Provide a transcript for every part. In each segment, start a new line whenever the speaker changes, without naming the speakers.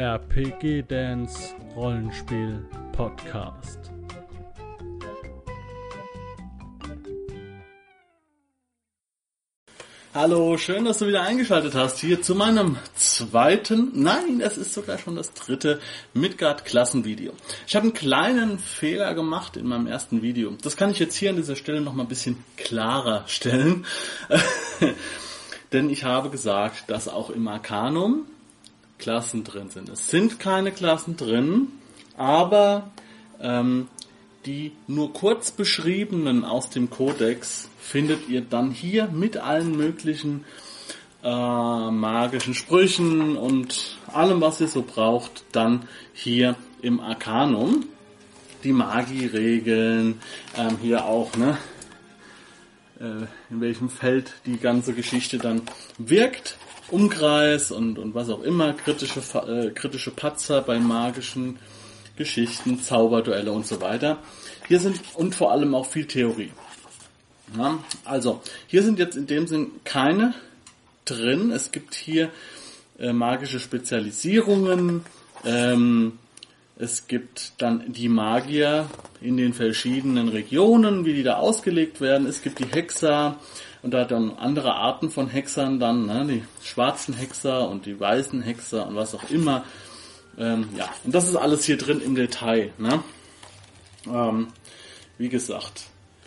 RPG Dance Rollenspiel Podcast.
Hallo, schön, dass du wieder eingeschaltet hast hier zu meinem zweiten, nein, es ist sogar schon das dritte Midgard-Klassenvideo. Ich habe einen kleinen Fehler gemacht in meinem ersten Video. Das kann ich jetzt hier an dieser Stelle noch mal ein bisschen klarer stellen. Denn ich habe gesagt, dass auch im Arcanum Klassen drin sind. Es sind keine Klassen drin, aber ähm, die nur kurz beschriebenen aus dem Kodex findet ihr dann hier mit allen möglichen äh, magischen Sprüchen und allem, was ihr so braucht, dann hier im Arcanum. Die Magieregeln, ähm, hier auch, ne? Äh, in welchem Feld die ganze Geschichte dann wirkt. Umkreis und, und was auch immer, kritische, äh, kritische Patzer bei magischen Geschichten, Zauberduelle und so weiter. Hier sind und vor allem auch viel Theorie. Ja, also, hier sind jetzt in dem Sinn keine drin. Es gibt hier äh, magische Spezialisierungen. Ähm, es gibt dann die Magier in den verschiedenen Regionen, wie die da ausgelegt werden. Es gibt die Hexer und da dann andere Arten von Hexern dann, ne, die schwarzen Hexer und die weißen Hexer und was auch immer. Ähm, ja, und das ist alles hier drin im Detail. Ne? Ähm, wie gesagt,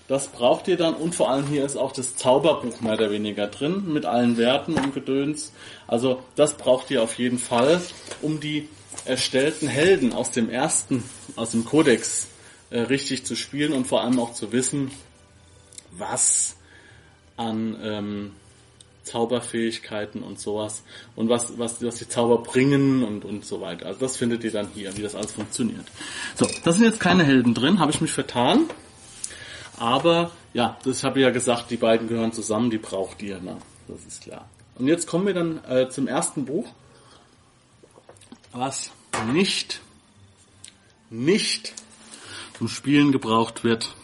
das braucht ihr dann und vor allem hier ist auch das Zauberbuch mehr oder weniger drin mit allen Werten und Gedöns. Also das braucht ihr auf jeden Fall, um die erstellten Helden aus dem ersten, aus dem Kodex äh, richtig zu spielen und vor allem auch zu wissen, was an ähm, Zauberfähigkeiten und sowas und was, was, was die Zauber bringen und, und so weiter. Also das findet ihr dann hier, wie das alles funktioniert. So, das sind jetzt keine Helden drin, habe ich mich vertan. Aber ja, das habe ich ja gesagt, die beiden gehören zusammen, die braucht ihr, ne? Das ist klar. Und jetzt kommen wir dann äh, zum ersten Buch, was nicht, nicht zum Spielen gebraucht wird,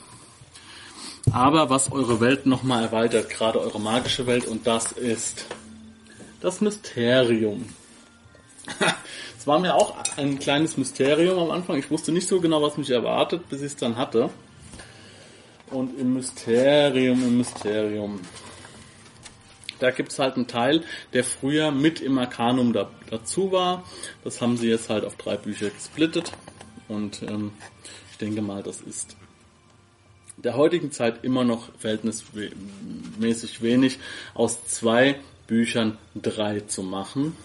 aber was eure Welt nochmal erweitert, gerade eure magische Welt, und das ist das Mysterium. Es war mir auch ein kleines Mysterium am Anfang. Ich wusste nicht so genau, was mich erwartet, bis ich es dann hatte. Und im Mysterium, im Mysterium. Da gibt es halt einen Teil, der früher mit im Arcanum da, dazu war. Das haben sie jetzt halt auf drei Bücher gesplittet. Und ähm, ich denke mal, das ist der heutigen Zeit immer noch verhältnismäßig wenig, aus zwei Büchern drei zu machen,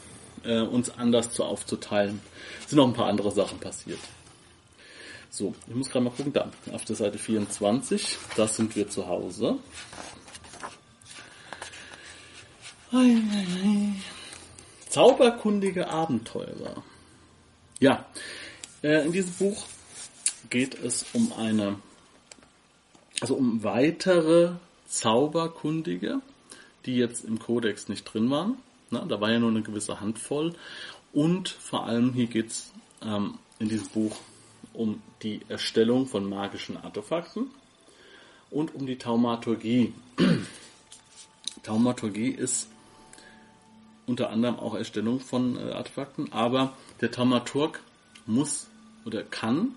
äh, uns anders zu aufzuteilen. Es sind noch ein paar andere Sachen passiert. So, ich muss gerade mal gucken, da, auf der Seite 24, da sind wir zu Hause. Zauberkundige Abenteurer. Ja, äh, in diesem Buch geht es um eine also um weitere Zauberkundige, die jetzt im Kodex nicht drin waren. Na, da war ja nur eine gewisse Handvoll. Und vor allem hier geht's ähm, in diesem Buch um die Erstellung von magischen Artefakten und um die Taumaturgie. Taumaturgie ist unter anderem auch Erstellung von äh, Artefakten, aber der Taumaturg muss oder kann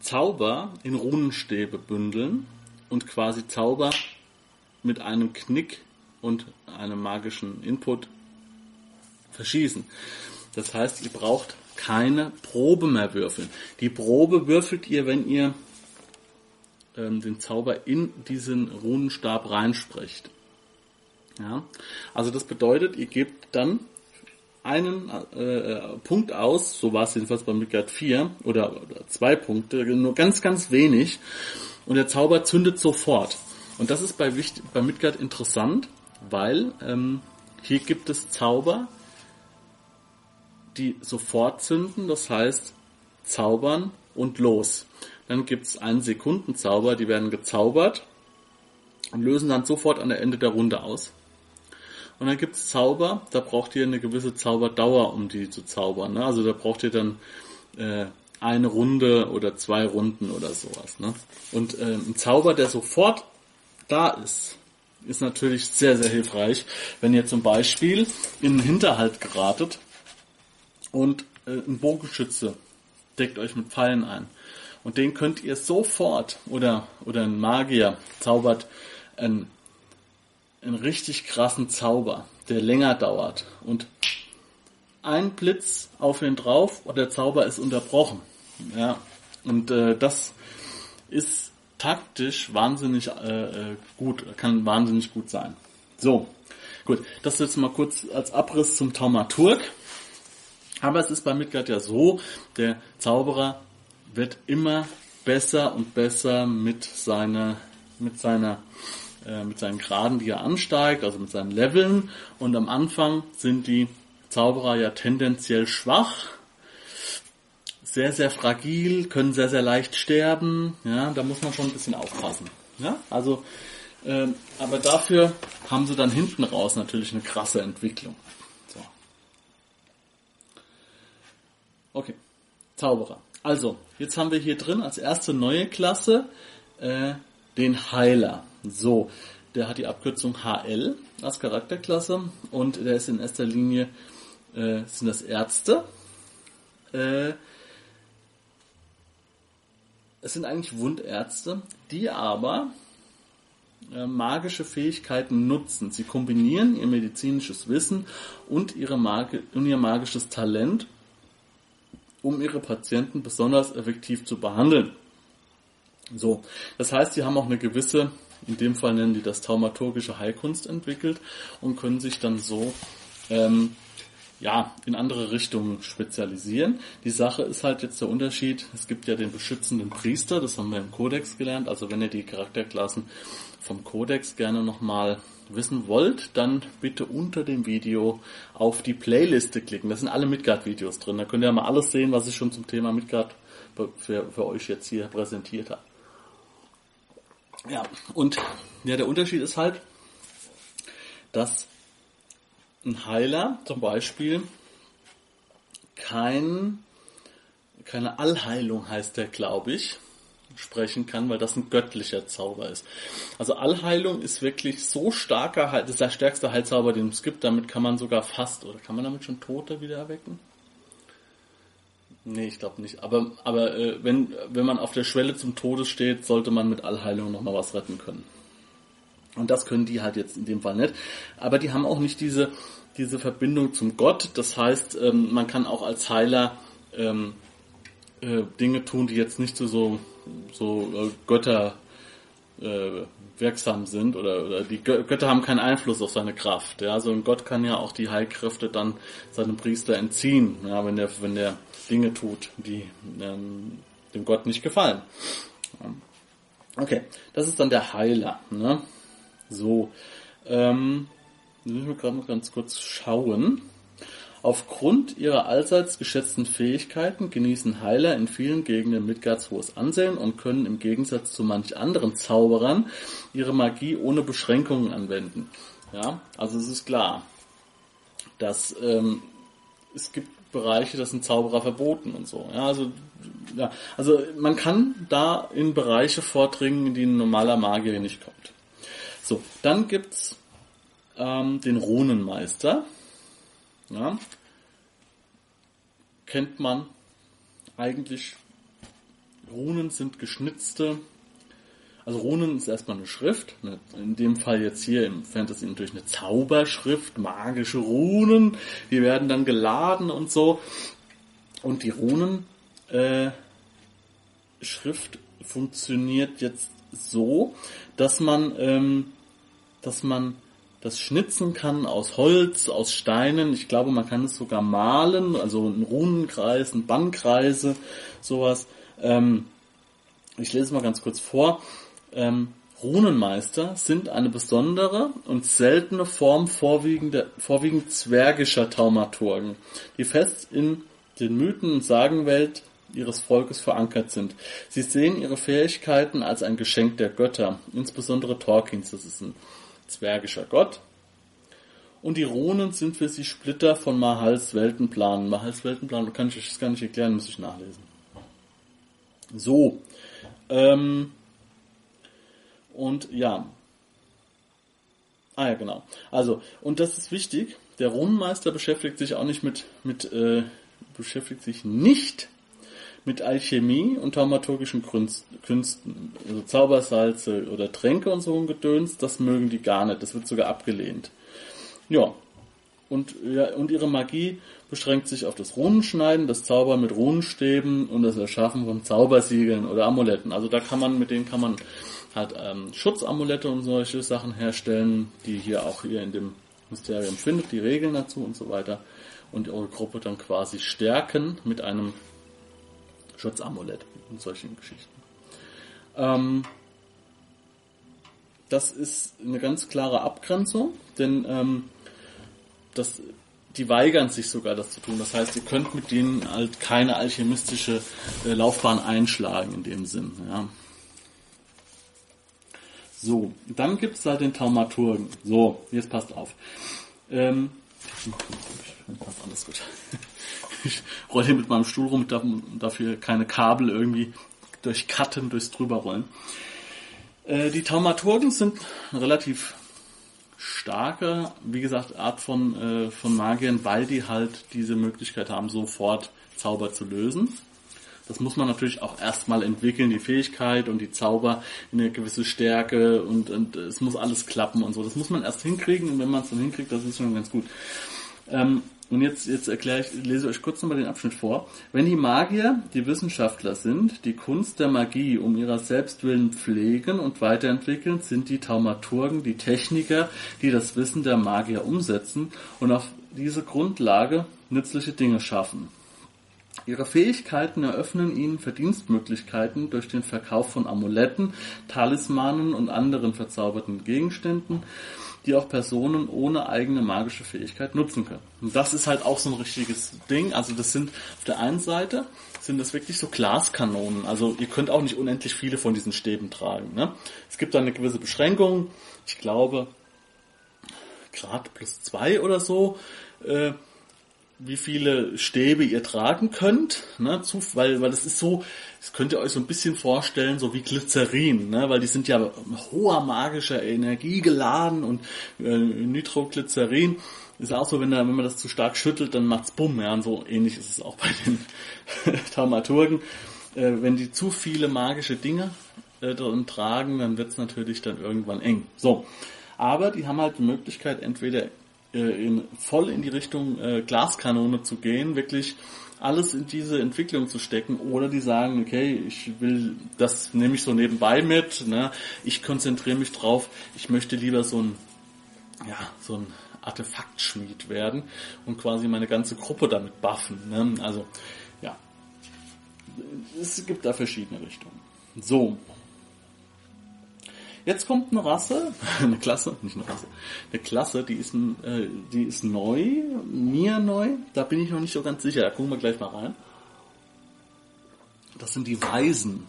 Zauber in Runenstäbe bündeln und quasi Zauber mit einem Knick und einem magischen Input verschießen. Das heißt, ihr braucht keine Probe mehr würfeln. Die Probe würfelt ihr, wenn ihr ähm, den Zauber in diesen Runenstab reinsprecht. Ja? Also das bedeutet, ihr gebt dann einen äh, Punkt aus, so war es jedenfalls bei Midgard 4, oder, oder zwei Punkte, nur ganz, ganz wenig, und der Zauber zündet sofort. Und das ist bei, bei Midgard interessant, weil ähm, hier gibt es Zauber, die sofort zünden, das heißt zaubern und los. Dann gibt es einen Sekundenzauber, die werden gezaubert und lösen dann sofort an der Ende der Runde aus. Und dann gibt's Zauber, da braucht ihr eine gewisse Zauberdauer, um die zu zaubern. Ne? Also da braucht ihr dann äh, eine Runde oder zwei Runden oder sowas. Ne? Und äh, ein Zauber, der sofort da ist, ist natürlich sehr, sehr hilfreich, wenn ihr zum Beispiel in einen Hinterhalt geratet und äh, ein Bogenschütze deckt euch mit Pfeilen ein. Und den könnt ihr sofort, oder, oder ein Magier zaubert einen, einen richtig krassen Zauber, der länger dauert. Und ein Blitz auf ihn drauf und der Zauber ist unterbrochen. Ja, und äh, das ist taktisch wahnsinnig äh, äh gut, kann wahnsinnig gut sein. So, gut, das jetzt mal kurz als Abriss zum Taumaturg. Aber es ist bei Midgard ja so, der Zauberer wird immer besser und besser mit seiner, mit seiner, äh, mit seinen Graden, die er ansteigt, also mit seinen Leveln. Und am Anfang sind die Zauberer ja tendenziell schwach, sehr, sehr fragil, können sehr, sehr leicht sterben. Ja, da muss man schon ein bisschen aufpassen. Ja, also, äh, aber dafür haben sie dann hinten raus natürlich eine krasse Entwicklung. So. Okay, Zauberer. Also, jetzt haben wir hier drin als erste neue Klasse äh, den Heiler. So, der hat die Abkürzung HL als Charakterklasse und der ist in erster Linie äh, sind das Ärzte. Äh, es sind eigentlich Wundärzte, die aber äh, magische Fähigkeiten nutzen. Sie kombinieren ihr medizinisches Wissen und, ihre Mag und ihr magisches Talent, um ihre Patienten besonders effektiv zu behandeln. So, das heißt, sie haben auch eine gewisse, in dem Fall nennen die das taumaturgische Heilkunst entwickelt und können sich dann so ähm, ja, in andere Richtungen spezialisieren. Die Sache ist halt jetzt der Unterschied, es gibt ja den beschützenden Priester, das haben wir im Kodex gelernt, also wenn ihr die Charakterklassen vom Kodex gerne nochmal wissen wollt, dann bitte unter dem Video auf die Playliste klicken. Da sind alle Midgard-Videos drin. Da könnt ihr mal alles sehen, was ich schon zum Thema Midgard für, für euch jetzt hier präsentiert habe. Ja, und ja, der Unterschied ist halt, dass ein Heiler zum Beispiel kein, keine Allheilung heißt der, glaube ich, sprechen kann, weil das ein göttlicher Zauber ist. Also Allheilung ist wirklich so starker, das ist der stärkste Heilzauber, den es gibt. Damit kann man sogar fast, oder kann man damit schon Tote wieder erwecken? Nee, ich glaube nicht. Aber, aber äh, wenn, wenn man auf der Schwelle zum Tode steht, sollte man mit Allheilung nochmal was retten können. Und das können die halt jetzt in dem Fall nicht. Aber die haben auch nicht diese, diese Verbindung zum Gott. Das heißt, ähm, man kann auch als Heiler ähm, äh, Dinge tun, die jetzt nicht so, so, so äh, Götter äh, wirksam sind oder, oder die Götter haben keinen Einfluss auf seine Kraft. Ja, also ein Gott kann ja auch die Heilkräfte dann seinem Priester entziehen, ja, wenn der, wenn der Dinge tut, die ähm, dem Gott nicht gefallen. Okay, das ist dann der Heiler. Ne? So, ähm, müssen wir gerade mal ganz kurz schauen. Aufgrund ihrer allseits geschätzten Fähigkeiten genießen Heiler in vielen Gegenden Midgards hohes Ansehen und können im Gegensatz zu manch anderen Zauberern ihre Magie ohne Beschränkungen anwenden. Ja, also es ist klar, dass ähm, es gibt Bereiche, das sind Zauberer verboten und so. Ja, also, ja, also man kann da in Bereiche vordringen, in die ein normaler Magier nicht kommt. So, dann gibt's ähm, den Runenmeister. Ja, kennt man eigentlich. Runen sind geschnitzte. Also Runen ist erstmal eine Schrift. Ne, in dem Fall jetzt hier im Fantasy natürlich eine Zauberschrift, magische Runen. Die werden dann geladen und so. Und die Runen äh, funktioniert jetzt so, dass man ähm, dass man das schnitzen kann aus Holz, aus Steinen. Ich glaube, man kann es sogar malen, also ein Runenkreis, ein Bannkreise, sowas. Ähm, ich lese mal ganz kurz vor. Ähm, Runenmeister sind eine besondere und seltene Form vorwiegend, zwergischer Taumaturgen, die fest in den Mythen und Sagenwelt ihres Volkes verankert sind. Sie sehen ihre Fähigkeiten als ein Geschenk der Götter, insbesondere Torkins, das ist zwergischer Gott. Und die Runen sind für sie Splitter von Mahals Weltenplan. Mahals Weltenplan kann ich euch das gar nicht erklären, muss ich nachlesen. So. Ähm, und ja. Ah ja, genau. Also, und das ist wichtig. Der Runenmeister beschäftigt sich auch nicht mit, mit, äh, beschäftigt sich nicht mit Alchemie und thaumaturgischen Künsten, also Zaubersalze oder Tränke und so ein Gedöns, das mögen die gar nicht, das wird sogar abgelehnt. Ja, und, ja, und ihre Magie beschränkt sich auf das Runenschneiden, das Zaubern mit Runenstäben und das Erschaffen von Zaubersiegeln oder Amuletten. Also da kann man, mit denen kann man halt ähm, Schutzamulette und solche Sachen herstellen, die hier auch hier in dem Mysterium findet, die Regeln dazu und so weiter. Und eure Gruppe dann quasi stärken mit einem Schutzamulett und solchen Geschichten. Ähm, das ist eine ganz klare Abgrenzung, denn ähm, das, die weigern sich sogar, das zu tun. Das heißt, ihr könnt mit denen halt keine alchemistische äh, Laufbahn einschlagen in dem Sinn. Ja. So, dann gibt es halt den Taumaturgen. So, jetzt passt auf. Ähm, passt alles gut. Ich rolle hier mit meinem Stuhl rum, darf dafür keine Kabel irgendwie durch Cutten durchs drüberrollen. Äh, die Taumaturgen sind relativ starke, wie gesagt, Art von, äh, von Magiern, weil die halt diese Möglichkeit haben, sofort Zauber zu lösen. Das muss man natürlich auch erstmal entwickeln, die Fähigkeit und die Zauber in eine gewisse Stärke und, und es muss alles klappen und so. Das muss man erst hinkriegen und wenn man es dann hinkriegt, das ist schon ganz gut. Ähm, und jetzt, jetzt erkläre ich, lese euch kurz nochmal den Abschnitt vor. Wenn die Magier die Wissenschaftler sind, die Kunst der Magie um ihrer selbst willen pflegen und weiterentwickeln, sind die Taumaturgen die Techniker, die das Wissen der Magier umsetzen und auf diese Grundlage nützliche Dinge schaffen. Ihre Fähigkeiten eröffnen ihnen Verdienstmöglichkeiten durch den Verkauf von Amuletten, Talismanen und anderen verzauberten Gegenständen, die auch Personen ohne eigene magische Fähigkeit nutzen können. Und das ist halt auch so ein richtiges Ding. Also das sind auf der einen Seite sind das wirklich so Glaskanonen. Also ihr könnt auch nicht unendlich viele von diesen Stäben tragen. Ne? Es gibt da eine gewisse Beschränkung. Ich glaube Grad plus zwei oder so. Äh, wie viele Stäbe ihr tragen könnt, ne, zu, weil, weil das ist so, das könnt ihr euch so ein bisschen vorstellen, so wie Glycerin, ne, weil die sind ja hoher magischer Energie geladen und äh, Nitroglycerin ist auch so, wenn, da, wenn man das zu stark schüttelt, dann macht's bumm, ja, und so ähnlich ist es auch bei den Taumaturgen. Äh, wenn die zu viele magische Dinge äh, drin tragen, dann wird's natürlich dann irgendwann eng. So. Aber die haben halt die Möglichkeit, entweder in, voll in die Richtung äh, Glaskanone zu gehen, wirklich alles in diese Entwicklung zu stecken oder die sagen, okay, ich will, das nehme ich so nebenbei mit, ne? ich konzentriere mich drauf, ich möchte lieber so ein, ja, so ein Artefaktschmied werden und quasi meine ganze Gruppe damit buffen. Ne? Also, ja, es gibt da verschiedene Richtungen. So, Jetzt kommt eine Rasse, eine Klasse, nicht eine Rasse, eine Klasse, die ist, äh, die ist neu, mir neu, da bin ich noch nicht so ganz sicher, da gucken wir gleich mal rein. Das sind die Weisen.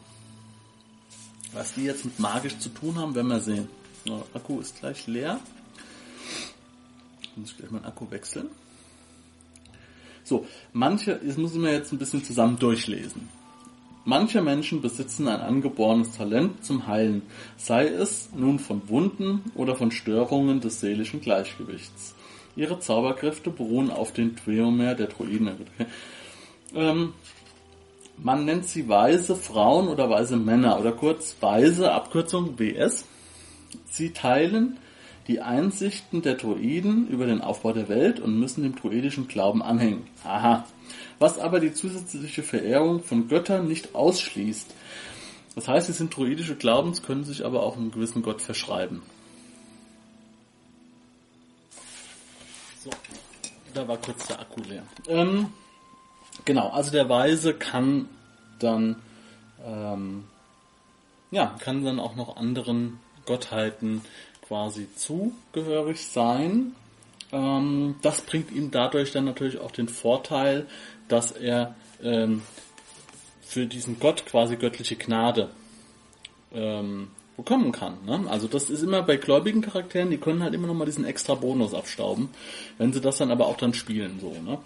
Was die jetzt mit magisch zu tun haben, werden wir sehen. Der Akku ist gleich leer. Ich muss gleich meinen Akku wechseln. So, manche, das muss ich mir jetzt ein bisschen zusammen durchlesen. Manche Menschen besitzen ein angeborenes Talent zum Heilen, sei es nun von Wunden oder von Störungen des seelischen Gleichgewichts. Ihre Zauberkräfte beruhen auf den Tweomer der Druiden. Ähm, man nennt sie weise Frauen oder weise Männer oder kurz weise, Abkürzung WS. Sie teilen die Einsichten der Druiden über den Aufbau der Welt und müssen dem druidischen Glauben anhängen. Aha was aber die zusätzliche Verehrung von Göttern nicht ausschließt. Das heißt, sie sind druidische Glaubens, können sich aber auch einem gewissen Gott verschreiben. So, da war kurz der Akku leer. Ähm, genau, also der Weise kann dann ähm, ja, kann dann auch noch anderen Gottheiten quasi zugehörig sein. Ähm, das bringt ihm dadurch dann natürlich auch den Vorteil, dass er ähm, für diesen Gott quasi göttliche Gnade ähm, bekommen kann. Ne? Also das ist immer bei gläubigen Charakteren, die können halt immer noch mal diesen extra Bonus abstauben, wenn sie das dann aber auch dann spielen so. Ne?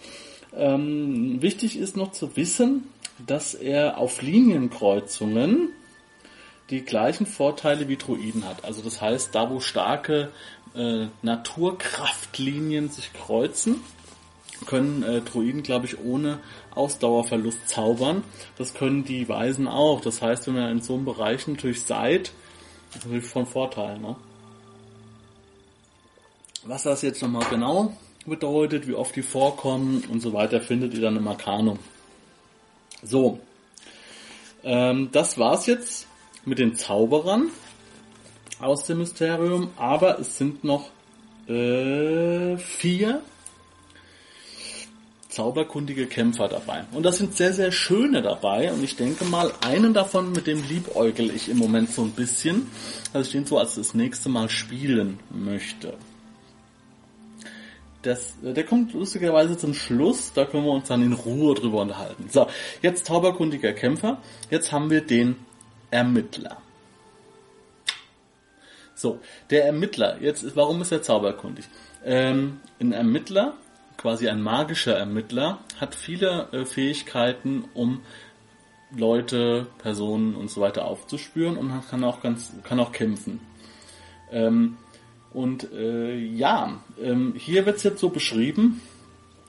Ähm, wichtig ist noch zu wissen, dass er auf Linienkreuzungen die gleichen Vorteile wie Druiden hat. Also das heißt, da wo starke äh, Naturkraftlinien sich kreuzen, können äh, Druiden, glaube ich, ohne Ausdauerverlust zaubern. Das können die Weisen auch. Das heißt, wenn ihr in so einem Bereich natürlich seid, ist natürlich von Vorteil. Ne? Was das jetzt nochmal genau bedeutet, wie oft die vorkommen und so weiter, findet ihr dann im Arcanum. So, ähm, das war's jetzt mit den Zauberern aus dem Mysterium, aber es sind noch äh, vier zauberkundige Kämpfer dabei. Und das sind sehr, sehr schöne dabei. Und ich denke mal, einen davon, mit dem liebäugel ich im Moment so ein bisschen, dass ich den so als das nächste Mal spielen möchte. Das, äh, der kommt lustigerweise zum Schluss, da können wir uns dann in Ruhe drüber unterhalten. So, jetzt zauberkundiger Kämpfer. Jetzt haben wir den Ermittler. So, der Ermittler, jetzt, warum ist er zauberkundig? Ähm, ein Ermittler quasi ein magischer Ermittler, hat viele äh, Fähigkeiten, um Leute, Personen und so weiter aufzuspüren und kann auch ganz, kann auch kämpfen. Ähm, und äh, ja, ähm, hier wird es jetzt so beschrieben,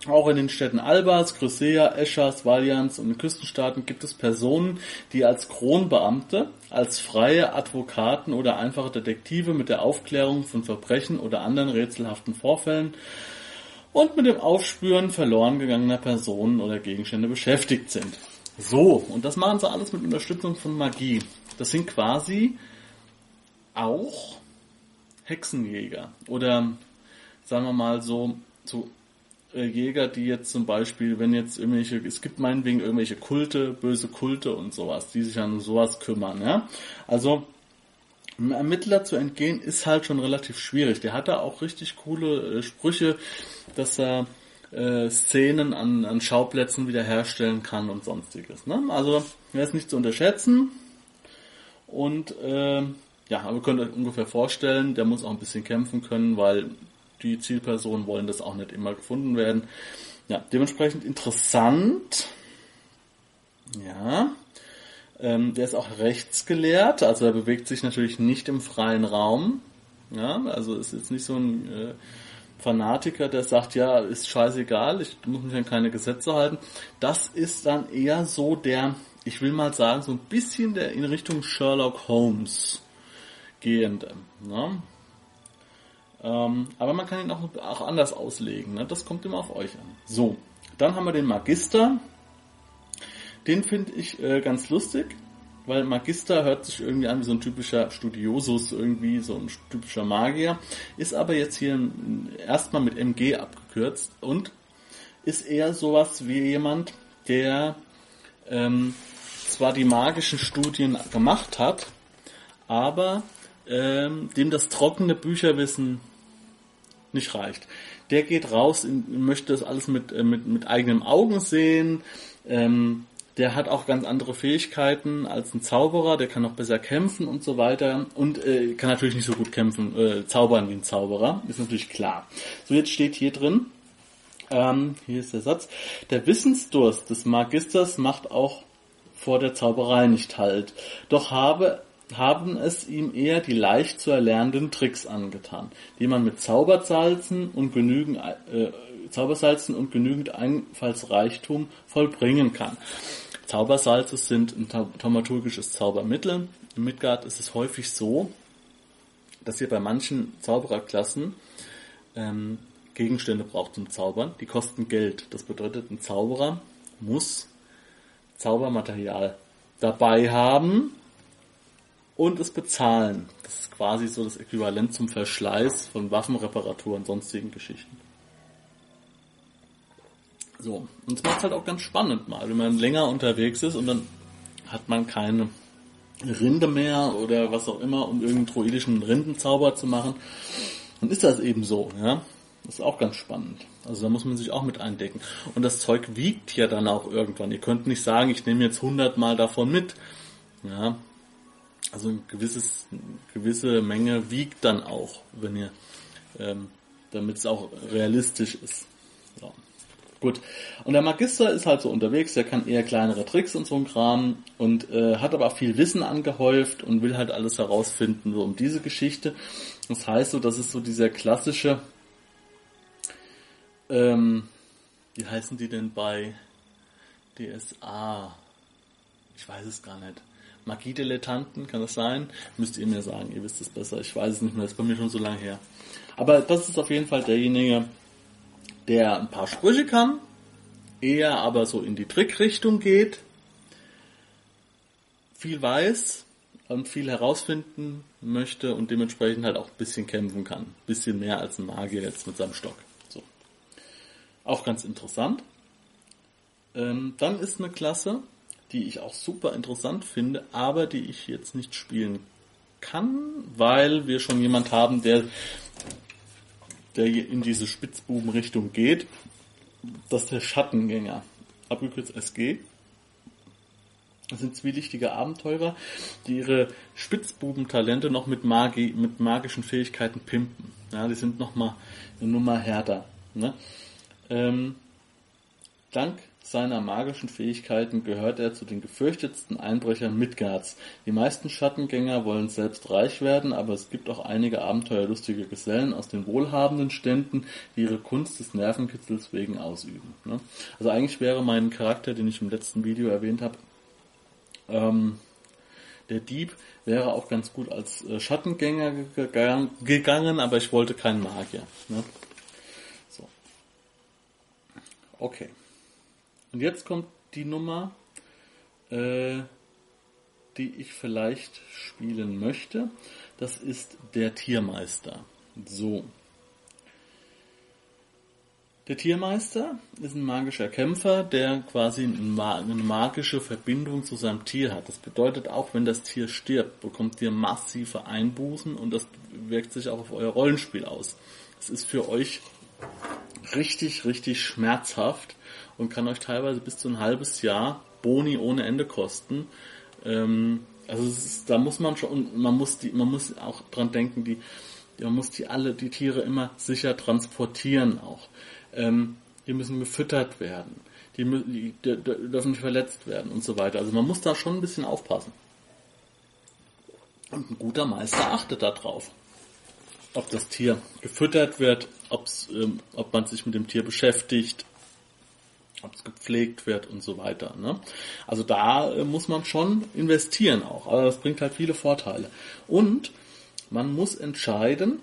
auch in den Städten Albas, Chrysea, Eschas, Valians und den Küstenstaaten gibt es Personen, die als Kronbeamte, als freie Advokaten oder einfache Detektive mit der Aufklärung von Verbrechen oder anderen rätselhaften Vorfällen und mit dem Aufspüren verloren gegangener Personen oder Gegenstände beschäftigt sind. So, und das machen sie alles mit Unterstützung von Magie. Das sind quasi auch Hexenjäger oder sagen wir mal so, so Jäger, die jetzt zum Beispiel, wenn jetzt irgendwelche, es gibt meinetwegen irgendwelche Kulte, böse Kulte und sowas, die sich an sowas kümmern, ja. Also einem Ermittler zu entgehen ist halt schon relativ schwierig. Der hat da auch richtig coole äh, Sprüche, dass er äh, Szenen an, an Schauplätzen wiederherstellen kann und sonstiges. Ne? Also er ist nicht zu unterschätzen und äh, ja, aber könnt euch ungefähr vorstellen, der muss auch ein bisschen kämpfen können, weil die Zielpersonen wollen das auch nicht immer gefunden werden. Ja, dementsprechend interessant. Ja. Ähm, der ist auch rechtsgelehrt, also er bewegt sich natürlich nicht im freien Raum. Ja, also ist jetzt nicht so ein äh, Fanatiker, der sagt, ja, ist scheißegal, ich muss mich an keine Gesetze halten. Das ist dann eher so der, ich will mal sagen, so ein bisschen der in Richtung Sherlock Holmes gehende. Ne? Ähm, aber man kann ihn auch, auch anders auslegen. Ne? Das kommt immer auf euch an. So, dann haben wir den Magister. Den finde ich äh, ganz lustig, weil Magister hört sich irgendwie an wie so ein typischer Studiosus, irgendwie so ein typischer Magier, ist aber jetzt hier erstmal mit MG abgekürzt und ist eher sowas wie jemand, der ähm, zwar die magischen Studien gemacht hat, aber ähm, dem das trockene Bücherwissen nicht reicht. Der geht raus, möchte das alles mit, äh, mit, mit eigenen Augen sehen, ähm, der hat auch ganz andere Fähigkeiten als ein Zauberer, der kann auch besser kämpfen und so weiter und äh, kann natürlich nicht so gut kämpfen, äh, zaubern wie ein Zauberer, ist natürlich klar. So, jetzt steht hier drin, ähm, hier ist der Satz, der Wissensdurst des Magisters macht auch vor der Zauberei nicht halt, doch habe haben es ihm eher die leicht zu erlernenden Tricks angetan, die man mit Zaubersalzen und genügend äh, Zaubersalzen und genügend Einfallsreichtum vollbringen kann. Zaubersalze sind ein thaumaturgisches Zaubermittel. In Midgard ist es häufig so, dass ihr bei manchen Zaubererklassen ähm, Gegenstände braucht zum Zaubern. Die kosten Geld. Das bedeutet, ein Zauberer muss Zaubermaterial dabei haben und es bezahlen. Das ist quasi so das Äquivalent zum Verschleiß von Waffenreparatur und sonstigen Geschichten. So, und es macht halt auch ganz spannend mal, wenn man länger unterwegs ist und dann hat man keine Rinde mehr oder was auch immer, um irgendeinen druidischen Rindenzauber zu machen. Dann ist das eben so, ja. Das ist auch ganz spannend. Also da muss man sich auch mit eindecken. Und das Zeug wiegt ja dann auch irgendwann. Ihr könnt nicht sagen, ich nehme jetzt 100 Mal davon mit. Ja. Also ein gewisses, eine gewisse Menge wiegt dann auch, wenn ihr, ähm, damit es auch realistisch ist. Ja. Gut. Und der Magister ist halt so unterwegs, der kann eher kleinere Tricks und so ein Kram und äh, hat aber viel Wissen angehäuft und will halt alles herausfinden, so um diese Geschichte. Das heißt so, das ist so dieser klassische ähm, wie heißen die denn bei DSA? Ich weiß es gar nicht. Magie-Dilettanten, kann das sein? Müsst ihr mir sagen, ihr wisst es besser. Ich weiß es nicht mehr, das ist bei mir schon so lange her. Aber das ist auf jeden Fall derjenige, der ein paar Sprüche kann, eher aber so in die Trickrichtung geht, viel weiß und viel herausfinden möchte und dementsprechend halt auch ein bisschen kämpfen kann. Ein bisschen mehr als ein Magier jetzt mit seinem Stock. So. Auch ganz interessant. Ähm, dann ist eine Klasse, die ich auch super interessant finde, aber die ich jetzt nicht spielen kann, weil wir schon jemand haben, der, der in diese Spitzbubenrichtung geht. Das ist der Schattengänger. Abgekürzt SG. Das sind zwielichtige Abenteurer, die ihre Spitzbubentalente noch mit, Magie, mit magischen Fähigkeiten pimpen. Ja, die sind nochmal eine Nummer härter. Ne? Ähm, dank seiner magischen Fähigkeiten gehört er zu den gefürchtetsten Einbrechern Midgards. Die meisten Schattengänger wollen selbst reich werden, aber es gibt auch einige abenteuerlustige Gesellen aus den wohlhabenden Ständen, die ihre Kunst des Nervenkitzels wegen ausüben. Ne? Also eigentlich wäre mein Charakter, den ich im letzten Video erwähnt habe, ähm, der Dieb wäre auch ganz gut als äh, Schattengänger gegangen, aber ich wollte keinen Magier. Ne? So. Okay. Und jetzt kommt die Nummer, äh, die ich vielleicht spielen möchte. Das ist der Tiermeister. So. Der Tiermeister ist ein magischer Kämpfer, der quasi eine magische Verbindung zu seinem Tier hat. Das bedeutet auch, wenn das Tier stirbt, bekommt ihr massive Einbußen und das wirkt sich auch auf euer Rollenspiel aus. Es ist für euch richtig, richtig schmerzhaft und kann euch teilweise bis zu ein halbes Jahr Boni ohne Ende kosten. Ähm, also ist, da muss man schon, man muss die, man muss auch dran denken, die, man muss die alle, die Tiere immer sicher transportieren auch. Ähm, die müssen gefüttert werden. Die, die, die, dürfen nicht verletzt werden und so weiter. Also man muss da schon ein bisschen aufpassen. Und ein guter Meister achtet darauf, ob das Tier gefüttert wird, ähm, ob man sich mit dem Tier beschäftigt, ob es gepflegt wird und so weiter. Ne? Also da äh, muss man schon investieren auch, aber das bringt halt viele Vorteile. Und man muss entscheiden,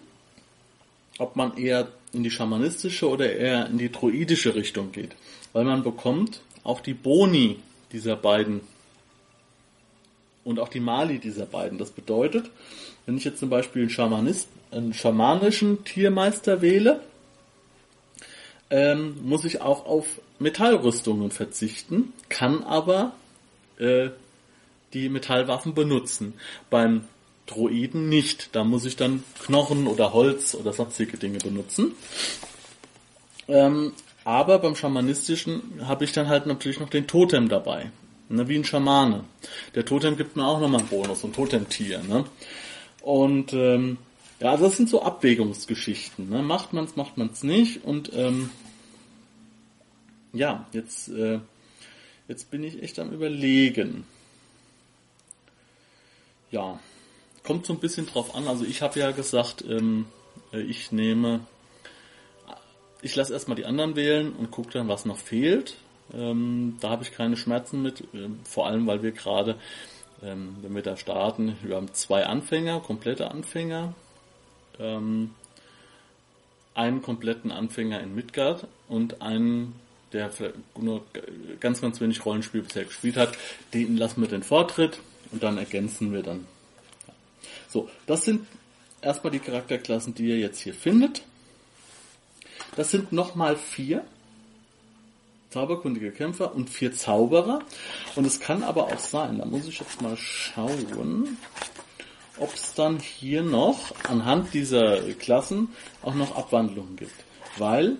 ob man eher in die schamanistische oder eher in die druidische Richtung geht. Weil man bekommt auch die Boni dieser beiden und auch die Mali dieser beiden. Das bedeutet, wenn ich jetzt zum Beispiel einen, Schamanist, einen schamanischen Tiermeister wähle, ähm, muss ich auch auf Metallrüstungen verzichten, kann aber äh, die Metallwaffen benutzen. Beim Droiden nicht. Da muss ich dann Knochen oder Holz oder sonstige Dinge benutzen. Ähm, aber beim Schamanistischen habe ich dann halt natürlich noch den Totem dabei. Ne, wie ein Schamane. Der Totem gibt mir auch nochmal einen Bonus, ein Totemtier. Ne? Und ähm, ja, also das sind so Abwägungsgeschichten. Ne? Macht man's, macht man's nicht. Und ähm, ja, jetzt, äh, jetzt bin ich echt am überlegen. Ja, kommt so ein bisschen drauf an. Also ich habe ja gesagt, ähm, äh, ich nehme, ich lasse erstmal die anderen wählen und gucke dann, was noch fehlt. Ähm, da habe ich keine Schmerzen mit, äh, vor allem weil wir gerade, ähm, wenn wir da starten, wir haben zwei Anfänger, komplette Anfänger, ähm, einen kompletten Anfänger in Midgard und einen, der nur ganz, ganz wenig Rollenspiel bisher gespielt hat, den lassen wir den Vortritt und dann ergänzen wir dann so, das sind erstmal die Charakterklassen, die ihr jetzt hier findet. Das sind nochmal vier zauberkundige Kämpfer und vier Zauberer. Und es kann aber auch sein, da muss ich jetzt mal schauen, ob es dann hier noch anhand dieser Klassen auch noch Abwandlungen gibt. Weil,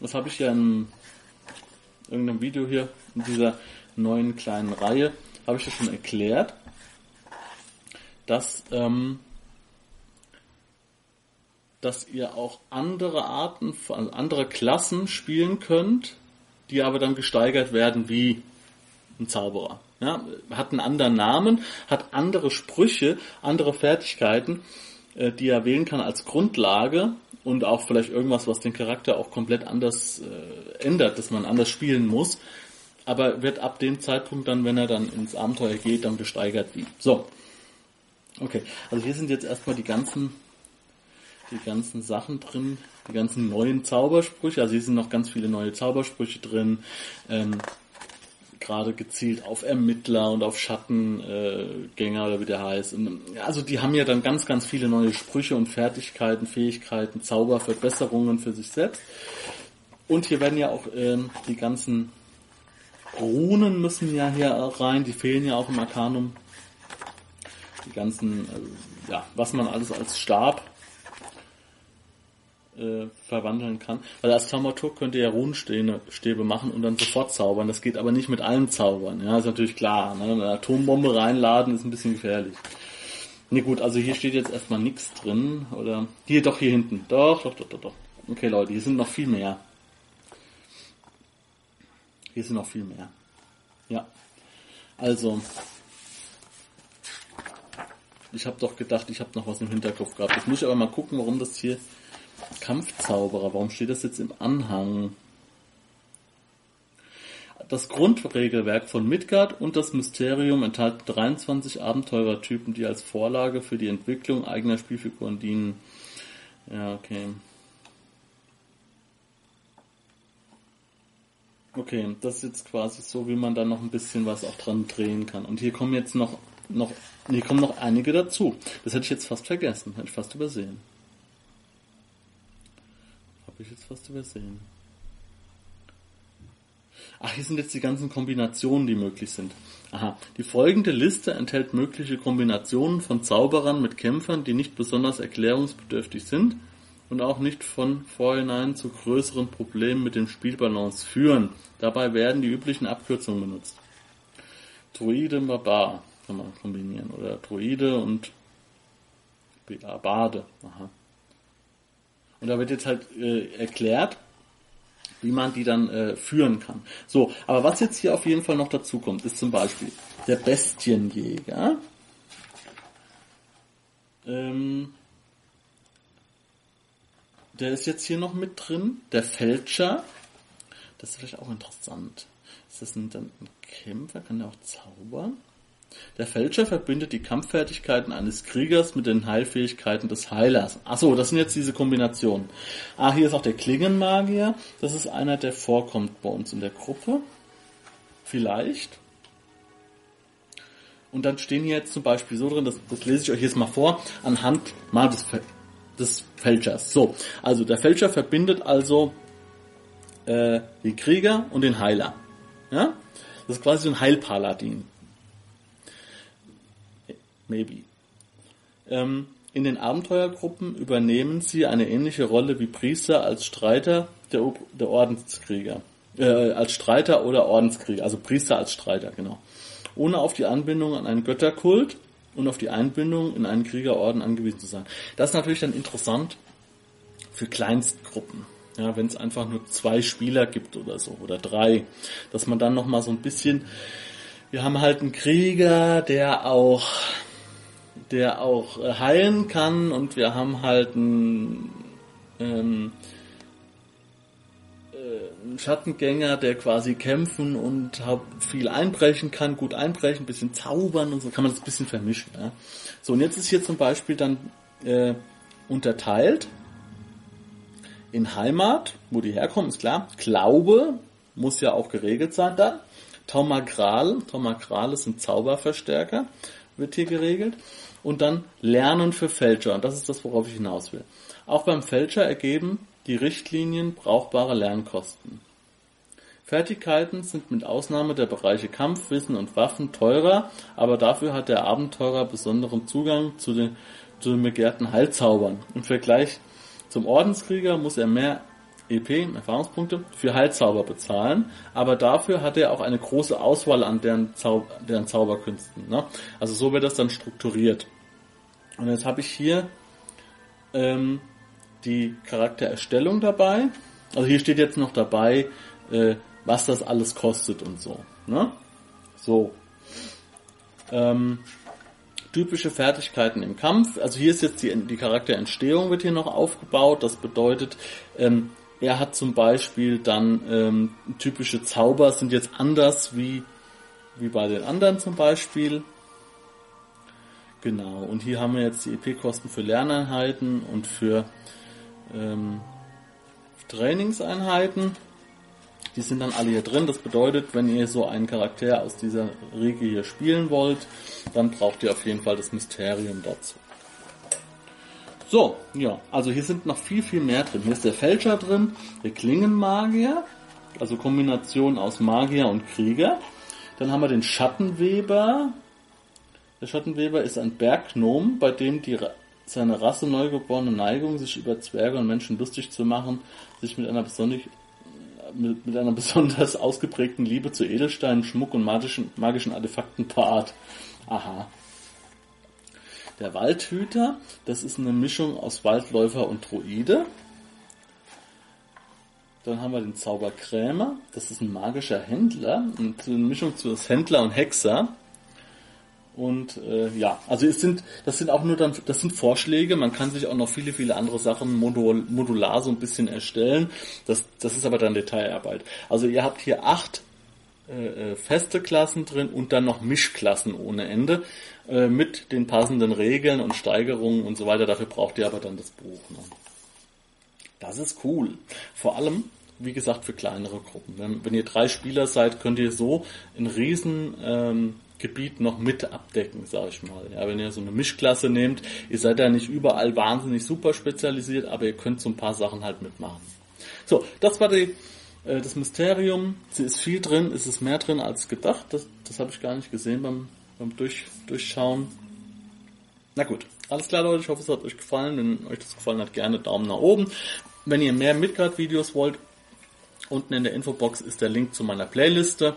das habe ich ja in irgendeinem Video hier in dieser neuen kleinen Reihe, habe ich ja schon erklärt, dass, ähm, dass ihr auch andere Arten, also andere Klassen spielen könnt, die aber dann gesteigert werden wie ein Zauberer. Ja, hat einen anderen Namen, hat andere Sprüche, andere Fertigkeiten äh, die er wählen kann als Grundlage und auch vielleicht irgendwas, was den Charakter auch komplett anders äh, ändert, dass man anders spielen muss. Aber wird ab dem Zeitpunkt dann, wenn er dann ins Abenteuer geht, dann gesteigert wie. So. Okay, also hier sind jetzt erstmal die ganzen, die ganzen Sachen drin, die ganzen neuen Zaubersprüche. Also hier sind noch ganz viele neue Zaubersprüche drin. Ähm, gerade gezielt auf Ermittler und auf Schattengänger äh, oder wie der heißt. Also die haben ja dann ganz, ganz viele neue Sprüche und Fertigkeiten, Fähigkeiten, Zauberverbesserungen für sich selbst. Und hier werden ja auch äh, die ganzen Runen müssen ja hier rein, die fehlen ja auch im Arcanum. Die ganzen, also, ja, was man alles als Stab äh, verwandeln kann. Weil als Dramaturg könnt ihr ja Runenstäbe machen und dann sofort zaubern. Das geht aber nicht mit allen Zaubern. Ja, ist natürlich klar. Ne? Eine Atombombe reinladen ist ein bisschen gefährlich. Ne gut, also hier steht jetzt erstmal nichts drin. Oder hier doch hier hinten. Doch, doch, doch, doch, doch. Okay Leute, hier sind noch viel mehr. Hier sind noch viel mehr. Ja. Also, ich habe doch gedacht, ich habe noch was im Hinterkopf gehabt. Jetzt muss ich aber mal gucken, warum das hier Kampfzauberer, warum steht das jetzt im Anhang? Das Grundregelwerk von Midgard und das Mysterium enthalten 23 Abenteurertypen, die als Vorlage für die Entwicklung eigener Spielfiguren dienen. Ja, okay. Okay, das ist jetzt quasi so, wie man da noch ein bisschen was auch dran drehen kann. Und hier kommen jetzt noch, noch, hier kommen noch einige dazu. Das hätte ich jetzt fast vergessen, hätte ich fast übersehen habe ich jetzt fast übersehen. Ach, hier sind jetzt die ganzen Kombinationen, die möglich sind. Aha, die folgende Liste enthält mögliche Kombinationen von Zauberern mit Kämpfern, die nicht besonders erklärungsbedürftig sind und auch nicht von vorhinein zu größeren Problemen mit dem Spielbalance führen. Dabei werden die üblichen Abkürzungen benutzt. Druide, Barbar kann man kombinieren. Oder Druide und Bade. Aha. Und da wird jetzt halt äh, erklärt, wie man die dann äh, führen kann. So, aber was jetzt hier auf jeden Fall noch dazu kommt, ist zum Beispiel der Bestienjäger. Ähm, der ist jetzt hier noch mit drin. Der Fälscher. Das ist vielleicht auch interessant. Ist das ein, ein Kämpfer? Kann der auch zaubern? Der Fälscher verbindet die Kampffertigkeiten eines Kriegers mit den Heilfähigkeiten des Heilers. Achso, das sind jetzt diese Kombinationen. Ah, hier ist auch der Klingenmagier. Das ist einer, der vorkommt bei uns in der Gruppe. Vielleicht. Und dann stehen hier jetzt zum Beispiel so drin, das, das lese ich euch jetzt mal vor, anhand mal des, des Fälschers. So, also der Fälscher verbindet also äh, den Krieger und den Heiler. Ja? Das ist quasi so ein Heilpaladin. Maybe. Ähm, in den Abenteuergruppen übernehmen sie eine ähnliche Rolle wie Priester als Streiter der, der Ordenskrieger. Äh, als Streiter oder Ordenskrieger, also Priester als Streiter, genau. Ohne auf die Anbindung an einen Götterkult und auf die Einbindung in einen Kriegerorden angewiesen zu sein. Das ist natürlich dann interessant für Kleinstgruppen. Ja, wenn es einfach nur zwei Spieler gibt oder so, oder drei, dass man dann nochmal so ein bisschen, wir haben halt einen Krieger, der auch der auch äh, heilen kann und wir haben halt einen, ähm, äh, einen Schattengänger, der quasi kämpfen und viel einbrechen kann, gut einbrechen, ein bisschen zaubern und so kann man das ein bisschen vermischen. Ja? So, und jetzt ist hier zum Beispiel dann äh, unterteilt in Heimat, wo die herkommen, ist klar. Glaube muss ja auch geregelt sein dann. Taumagral, Taumagrale sind Zauberverstärker, wird hier geregelt und dann Lernen für Fälscher. Und das ist das, worauf ich hinaus will. Auch beim Fälscher ergeben die Richtlinien brauchbare Lernkosten. Fertigkeiten sind mit Ausnahme der Bereiche Kampf, Wissen und Waffen teurer, aber dafür hat der Abenteurer besonderen Zugang zu den, zu den begehrten Heilzaubern. Im Vergleich zum Ordenskrieger muss er mehr EP, Erfahrungspunkte, für Heilzauber bezahlen, aber dafür hat er auch eine große Auswahl an deren, Zau deren Zauberkünsten. Ne? Also so wird das dann strukturiert. Und jetzt habe ich hier ähm, die Charaktererstellung dabei. Also hier steht jetzt noch dabei, äh, was das alles kostet und so. Ne? So. Ähm, typische Fertigkeiten im Kampf. Also hier ist jetzt die, die Charakterentstehung wird hier noch aufgebaut. Das bedeutet, ähm, er hat zum Beispiel dann ähm, typische Zauber sind jetzt anders wie, wie bei den anderen zum Beispiel. Genau, und hier haben wir jetzt die EP-Kosten für Lerneinheiten und für ähm, Trainingseinheiten. Die sind dann alle hier drin. Das bedeutet, wenn ihr so einen Charakter aus dieser Riege hier spielen wollt, dann braucht ihr auf jeden Fall das Mysterium dazu. So, ja, also hier sind noch viel, viel mehr drin. Hier ist der Fälscher drin, der Klingenmagier, also Kombination aus Magier und Krieger. Dann haben wir den Schattenweber. Der Schattenweber ist ein Berggnom, bei dem die, seine Rasse neugeborene Neigung, sich über Zwerge und Menschen lustig zu machen, sich mit einer besonders mit, mit einer besonders ausgeprägten Liebe zu Edelsteinen, Schmuck und magischen, magischen Artefakten paart. Aha. Der Waldhüter, das ist eine Mischung aus Waldläufer und Druide. Dann haben wir den Zauberkrämer, das ist ein magischer Händler, und eine Mischung zu Händler und Hexer. Und äh, ja, also es sind, das sind auch nur dann, das sind Vorschläge. Man kann sich auch noch viele, viele andere Sachen modul, modular so ein bisschen erstellen. Das, das ist aber dann Detailarbeit. Also ihr habt hier acht äh, äh feste Klassen drin und dann noch Mischklassen ohne Ende. Äh, mit den passenden Regeln und Steigerungen und so weiter. Dafür braucht ihr aber dann das Buch. Ne? Das ist cool. Vor allem, wie gesagt, für kleinere Gruppen. Wenn, wenn ihr drei Spieler seid, könnt ihr so ein riesen ähm, noch mit abdecken, sag ich mal. Ja, wenn ihr so eine Mischklasse nehmt, ihr seid ja nicht überall wahnsinnig super spezialisiert, aber ihr könnt so ein paar Sachen halt mitmachen. So, das war die, äh, das Mysterium. Sie ist viel drin, es ist mehr drin als gedacht. Das, das habe ich gar nicht gesehen beim beim Durch, Durchschauen. Na gut, alles klar Leute, ich hoffe es hat euch gefallen. Wenn euch das gefallen hat, gerne Daumen nach oben. Wenn ihr mehr Midgard-Videos wollt, unten in der Infobox ist der Link zu meiner Playliste.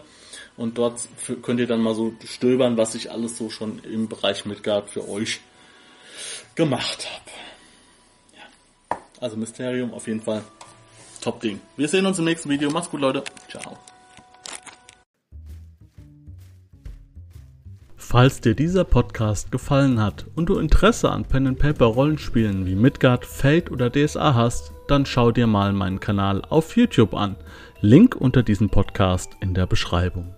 Und dort könnt ihr dann mal so stöbern, was ich alles so schon im Bereich Midgard für euch gemacht habe. Ja. Also Mysterium auf jeden Fall top Ding. Wir sehen uns im nächsten Video. Macht's gut, Leute. Ciao.
Falls dir dieser Podcast gefallen hat und du Interesse an Pen and Paper Rollenspielen wie Midgard, Fate oder DSA hast, dann schau dir mal meinen Kanal auf YouTube an. Link unter diesem Podcast in der Beschreibung.